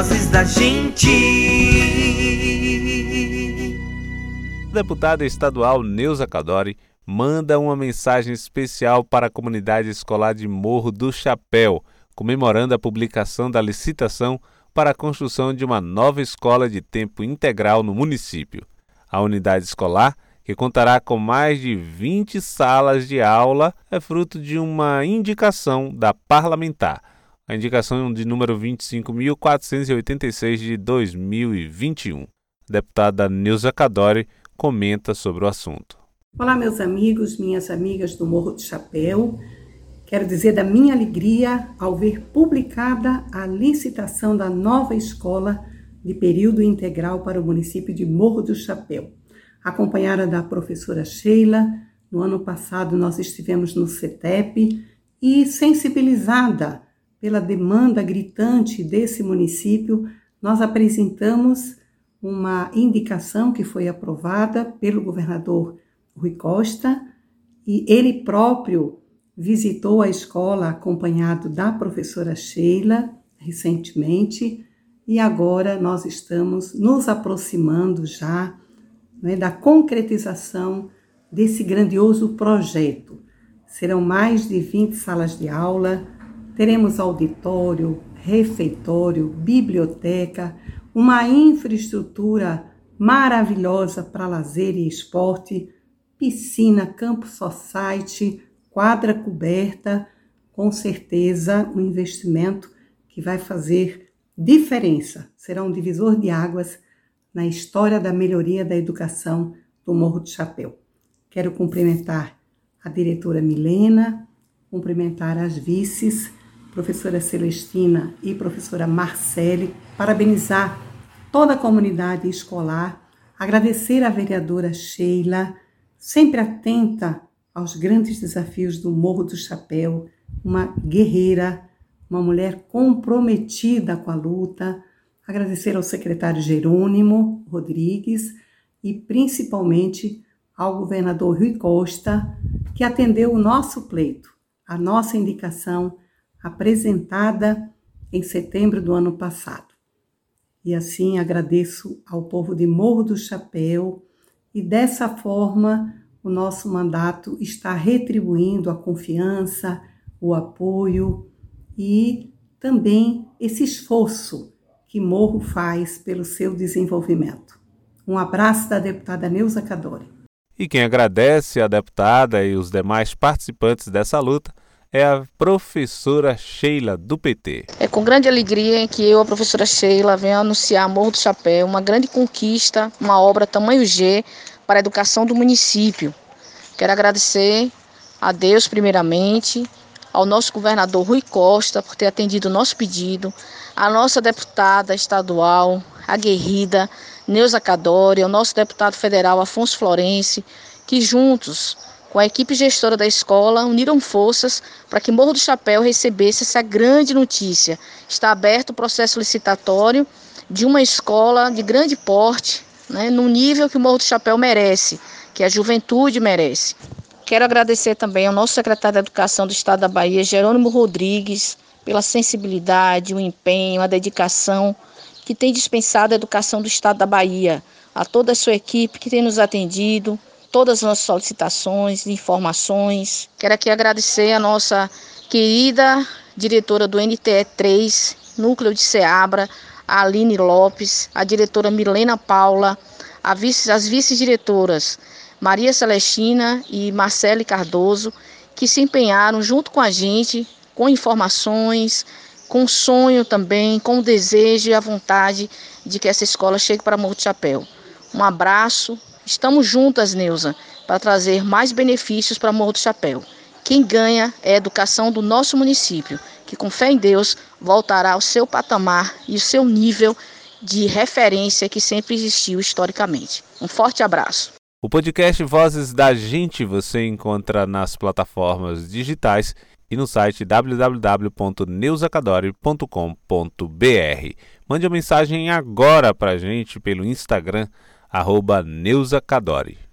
Vozes da gente. Deputada estadual Neuza Cadori manda uma mensagem especial para a comunidade escolar de Morro do Chapéu, comemorando a publicação da licitação para a construção de uma nova escola de tempo integral no município. A unidade escolar, que contará com mais de 20 salas de aula, é fruto de uma indicação da parlamentar, a indicação de número 25.486 de 2021. A deputada Neuza Cadori comenta sobre o assunto. Olá, meus amigos, minhas amigas do Morro do Chapéu. Quero dizer da minha alegria ao ver publicada a licitação da nova escola de período integral para o município de Morro do Chapéu. Acompanhada da professora Sheila, no ano passado nós estivemos no CETEP e sensibilizada pela demanda gritante desse município, nós apresentamos uma indicação que foi aprovada pelo governador Rui Costa e ele próprio visitou a escola acompanhado da professora Sheila recentemente e agora nós estamos nos aproximando já né, da concretização desse grandioso projeto. Serão mais de 20 salas de aula, teremos auditório, refeitório, biblioteca, uma infraestrutura maravilhosa para lazer e esporte, piscina, campo society, quadra coberta, com certeza um investimento que vai fazer diferença, será um divisor de águas na história da melhoria da educação do Morro do Chapéu. Quero cumprimentar a diretora Milena, cumprimentar as vices, professora Celestina e professora Marcele, parabenizar toda a comunidade escolar, agradecer à vereadora Sheila, sempre atenta aos grandes desafios do Morro do Chapéu, uma guerreira, uma mulher comprometida com a luta. Agradecer ao secretário Jerônimo Rodrigues e principalmente ao governador Rui Costa, que atendeu o nosso pleito, a nossa indicação apresentada em setembro do ano passado. E assim agradeço ao povo de Morro do Chapéu e dessa forma o nosso mandato está retribuindo a confiança, o apoio e também esse esforço que Morro faz pelo seu desenvolvimento. Um abraço da deputada Neuza Cadori. E quem agradece a deputada e os demais participantes dessa luta é a professora Sheila do PT. É com grande alegria que eu, a professora Sheila, venho anunciar Morro do Chapéu, uma grande conquista, uma obra tamanho G para a educação do município. Quero agradecer a Deus, primeiramente, ao nosso governador Rui Costa por ter atendido o nosso pedido, à nossa deputada estadual, aguerrida Neuza Cadori, ao nosso deputado federal Afonso Florense, que juntos com a equipe gestora da escola, uniram forças para que Morro do Chapéu recebesse essa grande notícia. Está aberto o processo licitatório de uma escola de grande porte, né, no nível que o Morro do Chapéu merece, que a juventude merece. Quero agradecer também ao nosso secretário da Educação do Estado da Bahia, Jerônimo Rodrigues, pela sensibilidade, o empenho, a dedicação que tem dispensado a educação do Estado da Bahia, a toda a sua equipe que tem nos atendido, todas as solicitações, informações. Quero aqui agradecer a nossa querida diretora do NTE 3, Núcleo de Seabra, a Aline Lopes, a diretora Milena Paula, vice, as vice-diretoras Maria Celestina e Marcele Cardoso, que se empenharam junto com a gente, com informações, com sonho também, com o desejo e a vontade de que essa escola chegue para Morro de Chapéu. Um abraço, estamos juntas, Neuza, para trazer mais benefícios para Morro do Chapéu. Quem ganha é a educação do nosso município, que com fé em Deus voltará ao seu patamar e o seu nível de referência que sempre existiu historicamente. Um forte abraço. O podcast Vozes da Gente você encontra nas plataformas digitais e no site www.neusacadore.com.br. Mande uma mensagem agora para a gente pelo Instagram, arroba Neusacadore.